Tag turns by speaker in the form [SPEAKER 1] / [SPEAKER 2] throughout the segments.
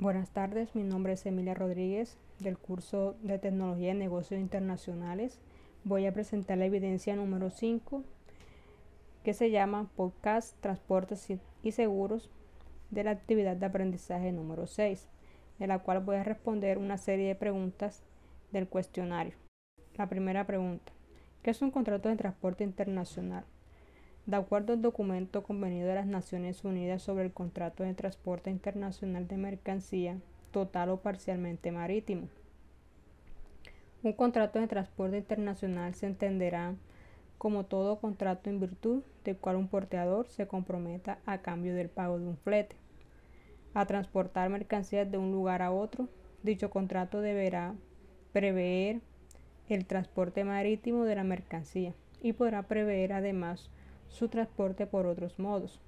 [SPEAKER 1] Buenas tardes, mi nombre es Emilia Rodríguez del curso de Tecnología de Negocios Internacionales. Voy a presentar la evidencia número 5 que se llama Podcast, Transportes y Seguros de la actividad de aprendizaje número 6, de la cual voy a responder una serie de preguntas del cuestionario. La primera pregunta, ¿qué es un contrato de transporte internacional? De acuerdo al documento convenido de las Naciones Unidas sobre el contrato de transporte internacional de mercancía, total o parcialmente marítimo. Un contrato de transporte internacional se entenderá como todo contrato en virtud del cual un porteador se comprometa a cambio del pago de un flete a transportar mercancías de un lugar a otro. Dicho contrato deberá prever el transporte marítimo de la mercancía y podrá prever además su transporte por otros modos.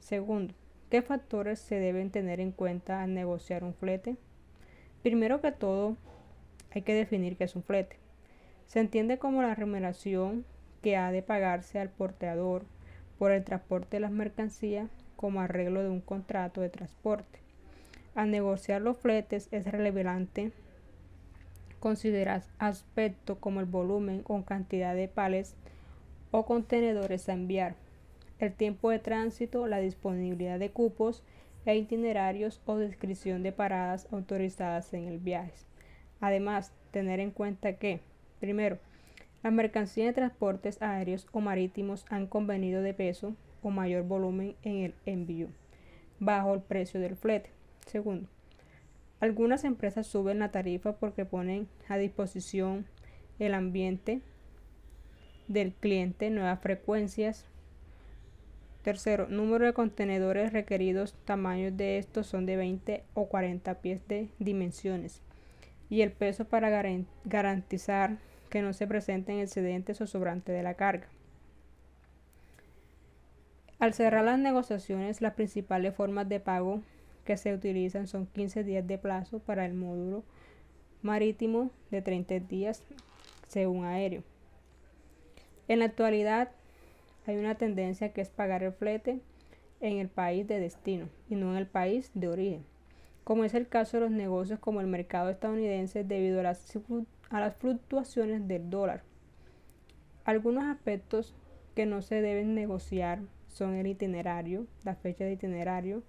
[SPEAKER 1] Segundo, ¿qué factores se deben tener en cuenta al negociar un flete? Primero que todo, hay que definir qué es un flete. Se entiende como la remuneración que ha de pagarse al porteador por el transporte de las mercancías como arreglo de un contrato de transporte. Al negociar los fletes es relevante considerar aspectos como el volumen o cantidad de pales o contenedores a enviar, el tiempo de tránsito, la disponibilidad de cupos e itinerarios o descripción de paradas autorizadas en el viaje. Además, tener en cuenta que, primero, las mercancías de transportes aéreos o marítimos han convenido de peso o mayor volumen en el envío, bajo el precio del flete. Segundo, algunas empresas suben la tarifa porque ponen a disposición el ambiente del cliente, nuevas frecuencias. Tercero, número de contenedores requeridos, tamaños de estos son de 20 o 40 pies de dimensiones. Y el peso para garantizar que no se presenten excedentes o sobrantes de la carga. Al cerrar las negociaciones, las principales formas de pago que se utilizan son 15 días de plazo para el módulo marítimo de 30 días según aéreo. En la actualidad hay una tendencia que es pagar el flete en el país de destino y no en el país de origen, como es el caso de los negocios como el mercado estadounidense debido a las, fluctuaciones del dólar. Algunos aspectos que no se deben negociar son el itinerario, la fecha de itinerario,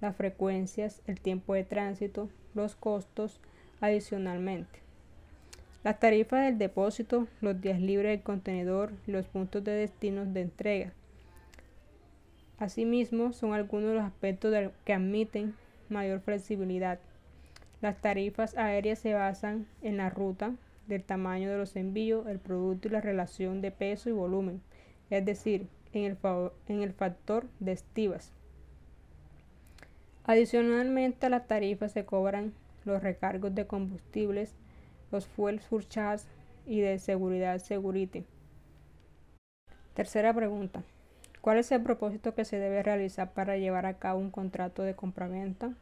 [SPEAKER 1] las frecuencias, el tiempo de tránsito, los costos adicionalmente. Las tarifas del depósito, los días libres del contenedor y los puntos de destino de entrega. Asimismo, son algunos de los aspectos que admiten mayor flexibilidad. Las tarifas aéreas se basan en la ruta, del tamaño de los envíos, el producto y la relación de peso y volumen, es decir, en el, en el factor de estivas. Adicionalmente a las tarifas se cobran los recargos de combustibles, los fuel y de seguridad security. Tercera pregunta. ¿Cuál es el propósito que se debe realizar para llevar a cabo un contrato de compraventa?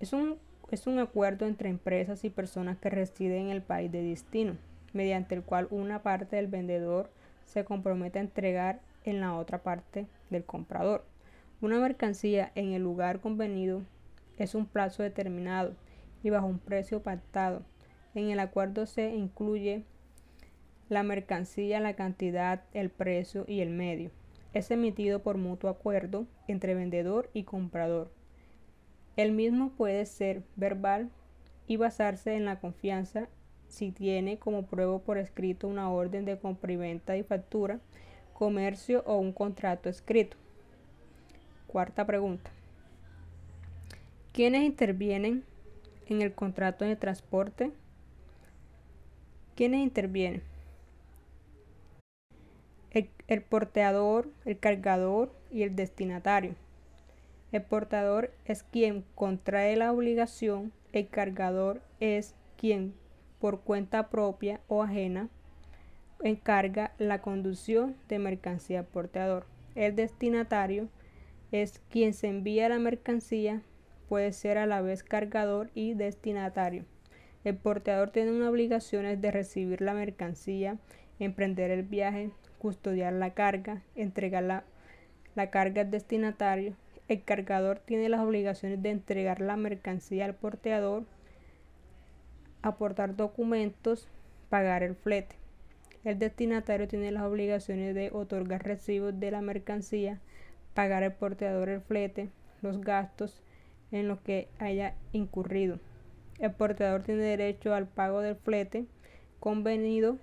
[SPEAKER 1] Es un, es un acuerdo entre empresas y personas que residen en el país de destino, mediante el cual una parte del vendedor se compromete a entregar en la otra parte del comprador. Una mercancía en el lugar convenido es un plazo determinado y bajo un precio pactado en el acuerdo se incluye la mercancía, la cantidad, el precio y el medio. Es emitido por mutuo acuerdo entre vendedor y comprador. El mismo puede ser verbal y basarse en la confianza si tiene como prueba por escrito una orden de compra y venta y factura, comercio o un contrato escrito. Cuarta pregunta. ¿Quiénes intervienen en el contrato de transporte? ¿Quiénes intervienen? El, porteador, el cargador y el destinatario. El portador es quien contrae la obligación, el cargador es quien por cuenta propia o ajena encarga la conducción de mercancía al porteador. El destinatario es quien se envía la mercancía, puede ser a la vez cargador y destinatario. El porteador tiene una obligación de recibir la mercancía, emprender el viaje, custodiar la carga, entregar la, carga al destinatario, el cargador tiene las obligaciones de entregar la mercancía al porteador, aportar documentos, pagar el flete. El destinatario tiene las obligaciones de otorgar recibos de la mercancía, pagar al porteador el flete, los gastos en los que haya incurrido. El porteador tiene derecho al pago del flete convenido,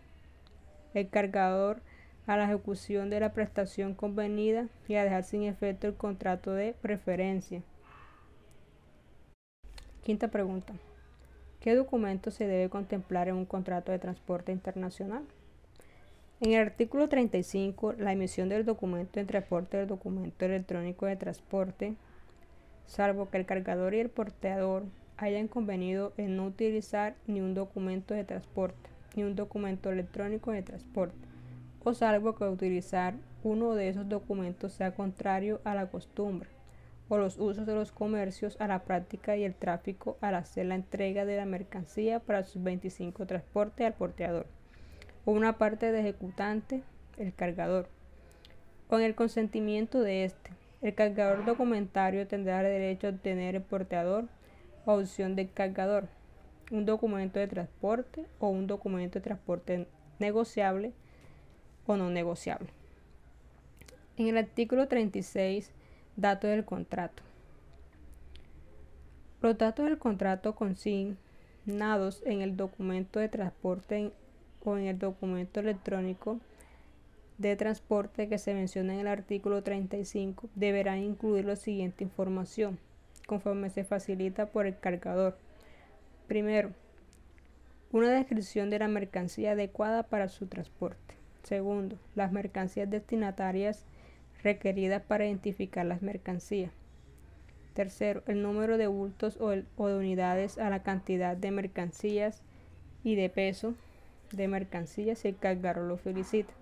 [SPEAKER 1] el cargador a la ejecución de la prestación convenida y a dejar sin efecto el contrato de preferencia. Quinta pregunta. ¿Qué documento se debe contemplar en un contrato de transporte internacional? En el artículo 35, la emisión del documento de transporte del documento electrónico de transporte, salvo que el cargador y el porteador hayan convenido en no utilizar ni un documento de transporte, ni un documento electrónico de transporte, o salvo que utilizar uno de esos documentos sea contrario a la costumbre o los usos de los comercios a la práctica y el tráfico al hacer la entrega de la mercancía para sus 25 transportes al porteador o una parte de ejecutante, el cargador. Con el consentimiento de este, el cargador documentario tendrá derecho a obtener el porteador opción del cargador, un documento de transporte o un documento de transporte negociable o no negociable. En el artículo 36, datos del contrato. Los datos del contrato consignados en el documento de transporte o en el documento electrónico de transporte que se menciona en el artículo 35 deberán incluir la siguiente información conforme se facilita por el cargador. Primero, una descripción de la mercancía adecuada para su transporte. Segundo, las mercancías destinatarias requeridas para identificar las mercancías. Tercero, el número de bultos o, de unidades a la cantidad de mercancías y de peso de mercancías si el cargador lo felicita.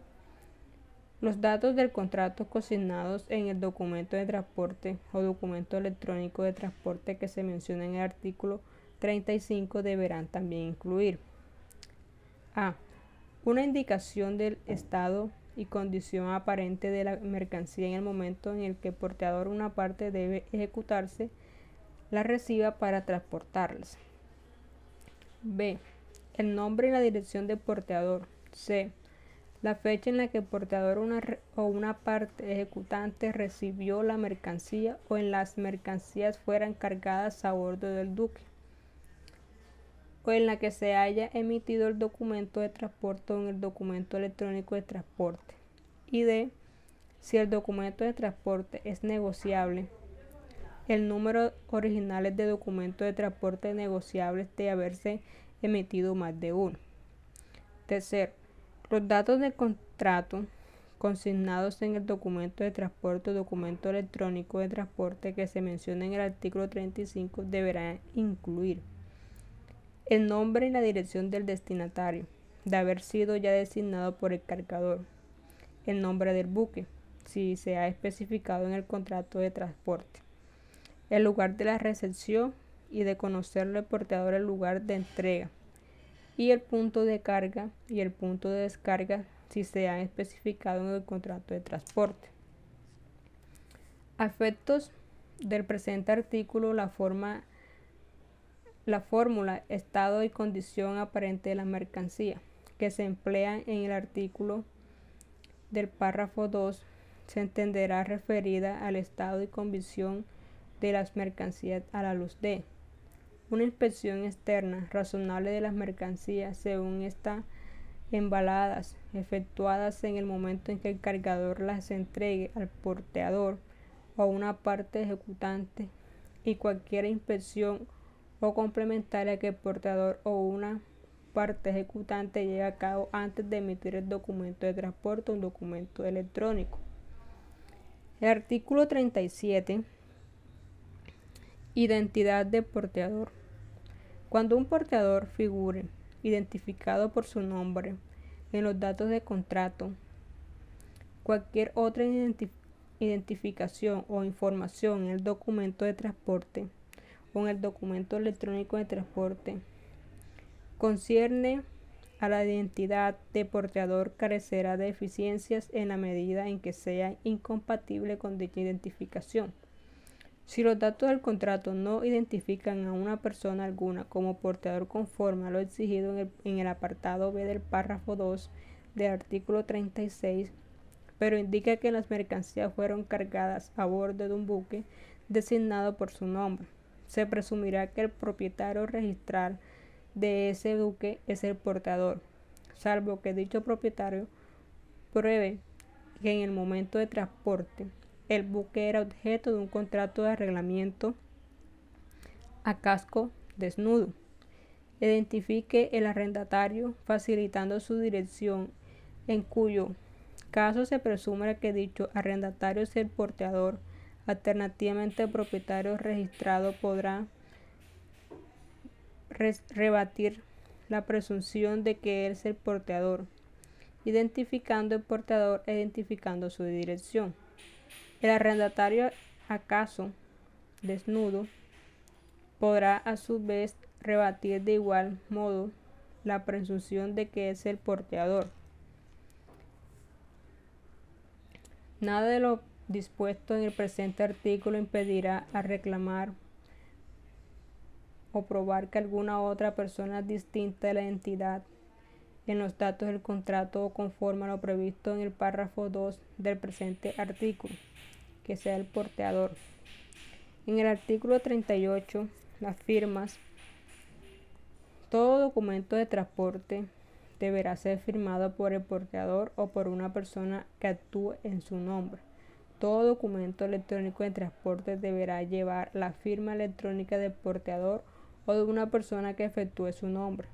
[SPEAKER 1] Los datos del contrato consignados en el documento de transporte o documento electrónico de transporte que se menciona en el artículo 35 deberán también incluir A. Una indicación del estado y condición aparente de la mercancía en el momento en el que el porteador una parte debe ejecutarse la reciba para transportarlas. B el nombre y la dirección del porteador. C. La fecha en la que el porteador o una parte ejecutante recibió la mercancía o en las mercancías fueran cargadas a bordo del duque o en la que se haya emitido el documento de transporte o en el documento electrónico de transporte. Y D. Si el documento de transporte es negociable, el número originales de documentos de transporte negociables de haberse emitido más de uno. Tercero, los datos del contrato consignados en el documento de transporte o documento electrónico de transporte que se menciona en el artículo 35 deberán incluir el nombre y la dirección del destinatario, de haber sido ya designado por el cargador, el nombre del buque, si se ha especificado en el contrato de transporte, el lugar de la recepción y de conocerlo el porteador el lugar de entrega y el punto de carga y el punto de descarga si se han especificado en el contrato de transporte. A efectos del presente artículo, la forma la fórmula estado y condición aparente de la mercancía que se emplea en el artículo del párrafo 2 se entenderá referida al estado y condición de las mercancías a la luz de una inspección externa razonable de las mercancías según están embaladas, efectuadas en el momento en que el cargador las entregue al porteador o a una parte ejecutante y cualquier inspección o complementaria que el porteador o una parte ejecutante lleve a cabo antes de emitir el documento de transporte o un documento electrónico. El artículo 37 Identidad de porteador. Cuando un porteador figure identificado por su nombre en los datos de contrato, cualquier otra identificación o información en el documento de transporte o en el documento electrónico de transporte concierne a la identidad de porteador carecerá de eficiencias en la medida en que sea incompatible con dicha identificación Si los datos del contrato no identifican a una persona alguna como portador conforme a lo exigido en el, en el apartado B del párrafo 2 del artículo 36, pero indica que las mercancías fueron cargadas a bordo de un buque designado por su nombre, se presumirá que el propietario registral de ese buque es el portador, salvo que dicho propietario pruebe que en el momento de transporte el buque era objeto de un contrato de arreglamiento a casco desnudo. Identifique el arrendatario facilitando su dirección, en cuyo caso se presume que dicho arrendatario es el porteador. Alternativamente, el propietario registrado podrá rebatir la presunción de que es el porteador, identificando el porteador e identificando su dirección. El arrendatario, acaso desnudo, podrá a su vez rebatir de igual modo la presunción de que es el porteador. Nada de lo dispuesto en el presente artículo impedirá a reclamar o probar que alguna otra persona distinta de la entidad en los datos del contrato conforme a lo previsto en el párrafo 2 del presente artículo que sea el porteador. En el artículo 38, las firmas. Todo documento de transporte deberá ser firmado por el porteador o por una persona que actúe en su nombre. Todo documento electrónico de transporte deberá llevar la firma electrónica del porteador o de una persona que efectúe su nombre.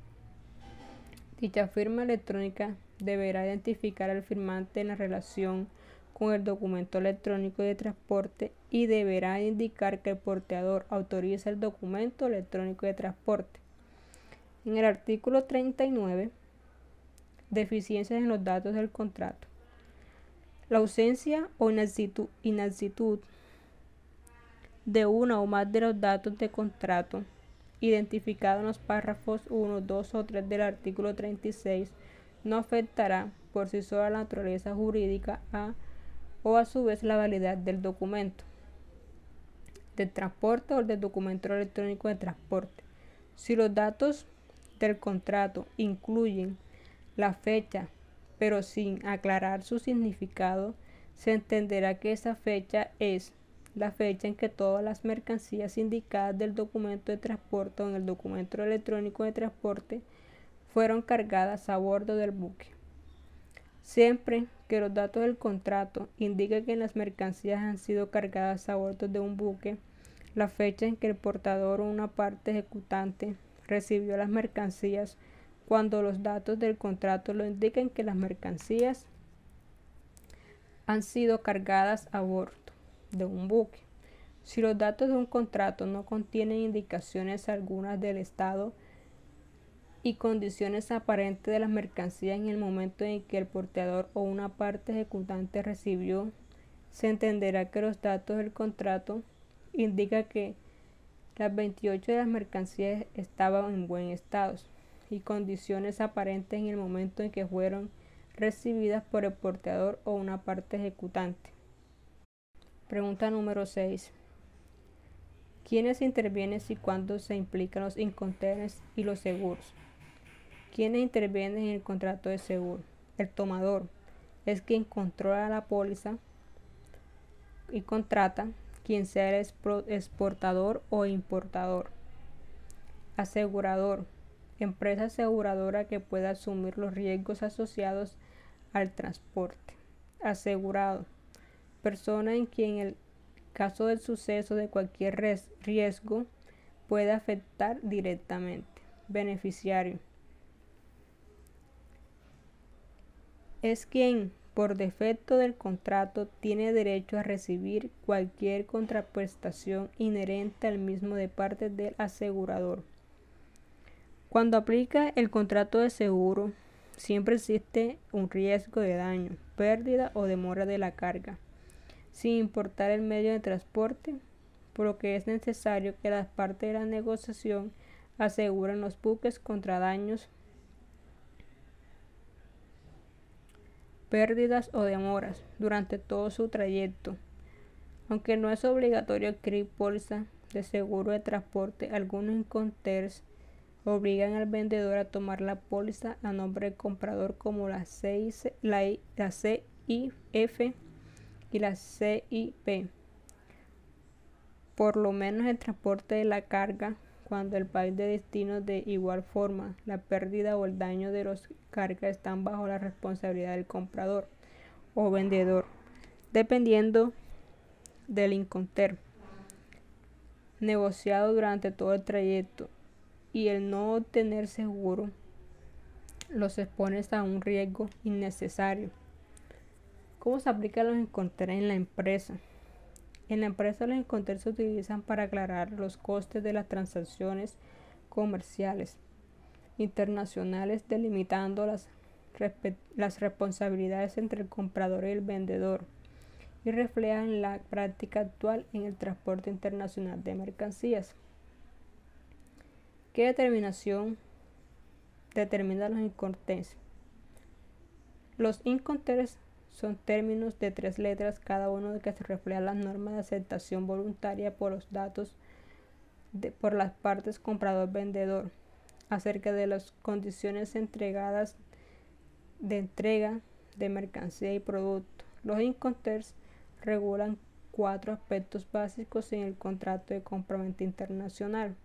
[SPEAKER 1] Dicha firma electrónica deberá identificar al firmante en la relación con el documento electrónico de transporte y deberá indicar que el porteador autoriza el documento electrónico de transporte. En el artículo 39, deficiencias en los datos del contrato. La ausencia o inactitud, de una o más de los datos de contrato identificados en los párrafos 1, 2 o 3 del artículo 36 no afectará por sí sola la naturaleza jurídica a o a su vez la validez del documento de transporte o del documento electrónico de transporte. Si los datos del contrato incluyen la fecha, pero sin aclarar su significado, se entenderá que esa fecha es la fecha en que todas las mercancías indicadas del documento de transporte o en el documento electrónico de transporte fueron cargadas a bordo del buque. Siempre que los datos del contrato indiquen que las mercancías han sido cargadas a bordo de un buque, la fecha en que el portador o una parte ejecutante recibió las mercancías, cuando los datos del contrato lo indiquen que las mercancías han sido cargadas a bordo de un buque. Si los datos de un contrato no contienen indicaciones algunas del estado y condiciones aparentes de las mercancías en el momento en que el porteador o una parte ejecutante recibió, se entenderá que los datos del contrato indican que las 28 de las mercancías estaban en buen estado y condiciones aparentes en el momento en que fueron recibidas por el porteador o una parte ejecutante. Pregunta número 6. ¿Quiénes intervienen y cuándo se implican los incontenes y los seguros? ¿Quiénes intervienen en el contrato de seguro? El tomador es quien controla la póliza y contrata quien sea el exportador o importador. Asegurador. Empresa aseguradora que pueda asumir los riesgos asociados al transporte. Asegurado. Persona en quien el caso del suceso de cualquier riesgo puede afectar directamente. Beneficiario. es quien, por defecto del contrato, tiene derecho a recibir cualquier contraprestación inherente al mismo de parte del asegurador. Cuando aplica el contrato de seguro, siempre existe un riesgo de daño, pérdida o demora de la carga, sin importar el medio de transporte, por lo que es necesario que las partes de la negociación aseguren los buques contra daños pérdidas o demoras durante todo su trayecto, Aunque no es obligatorio adquirir póliza de seguro de transporte, algunos inconters obligan al vendedor a tomar la póliza a nombre del comprador como la, CIF y la CIP. Por lo menos el transporte de la carga cuando el país de destino de igual forma la pérdida o el daño de los cargas están bajo la responsabilidad del comprador o vendedor, dependiendo del inconter negociado durante todo el trayecto y el no obtener seguro los expones a un riesgo innecesario. ¿Cómo se aplica los inconter en la empresa? En la empresa los inconter se utilizan para aclarar los costes de las transacciones comerciales internacionales, delimitando las, responsabilidades entre el comprador y el vendedor y reflejan la práctica actual en el transporte internacional de mercancías. ¿Qué determinación determina los inconteres? Los inconteres son términos de tres letras, cada uno de que se refleja las normas de aceptación voluntaria por los datos de, por las partes comprador-vendedor acerca de las condiciones entregadas de entrega de mercancía y producto. Los inconters regulan cuatro aspectos básicos en el contrato de compraventa internacional.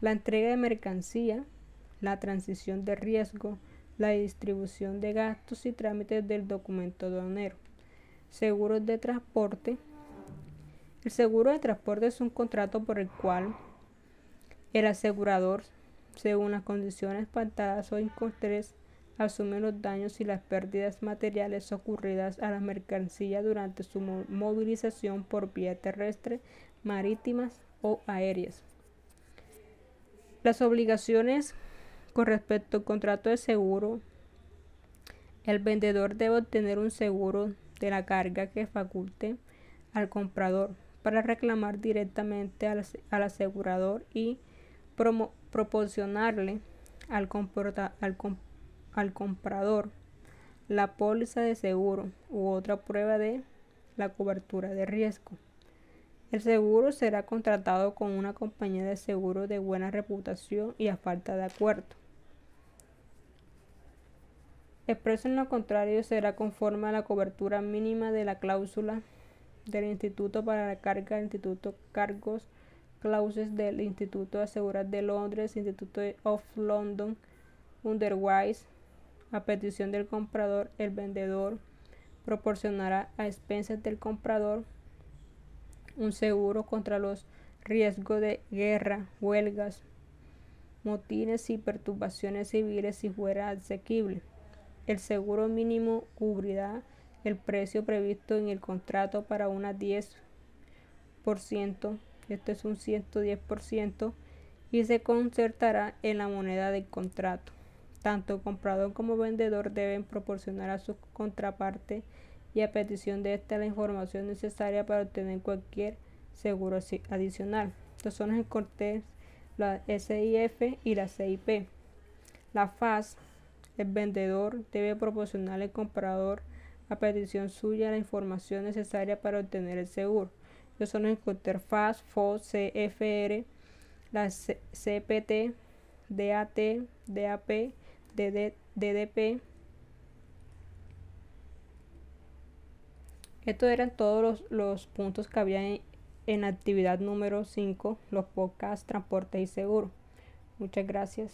[SPEAKER 1] La entrega de mercancía, la transición de riesgo, la distribución de gastos y trámites del documento aduanero. Seguros de transporte. El seguro de transporte es un contrato por el cual el asegurador, según las condiciones pactadas o incontres, asume los daños y las pérdidas materiales ocurridas a la mercancía durante su movilización por vía terrestre, marítimas o aéreas. Las obligaciones con respecto al contrato de seguro, el vendedor debe obtener un seguro de la carga que faculte al comprador para reclamar directamente al, asegurador y proporcionarle al, al comprador la póliza de seguro u otra prueba de la cobertura de riesgo. El seguro será contratado con una compañía de seguro de buena reputación y a falta de acuerdo. Expreso en lo contrario será conforme a la cobertura mínima de la cláusula del Instituto para la Carga, Instituto Cargos, Clauses del Instituto de Asegurar de Londres, Instituto of London, Underwise, a petición del comprador, el vendedor proporcionará a expensas del comprador un seguro contra los riesgos de guerra, huelgas, motines y perturbaciones civiles si fuera asequible. El seguro mínimo cubrirá el precio previsto en el contrato para una 10%, esto es un 110%, y se concertará en la moneda del contrato. Tanto comprador como vendedor deben proporcionar a su contraparte y a petición de esta la información necesaria para obtener cualquier seguro adicional. Estos son los cortes, la SIF y la CIP. La FAS el vendedor debe proporcionar al comprador a petición suya la información necesaria para obtener el seguro. Estos son los interfaz FOS, CFR, la CPT, DAT, DAP, DDP. Estos eran todos los, los puntos que había en, en actividad número 5, los podcasts, transporte y seguro. Muchas gracias.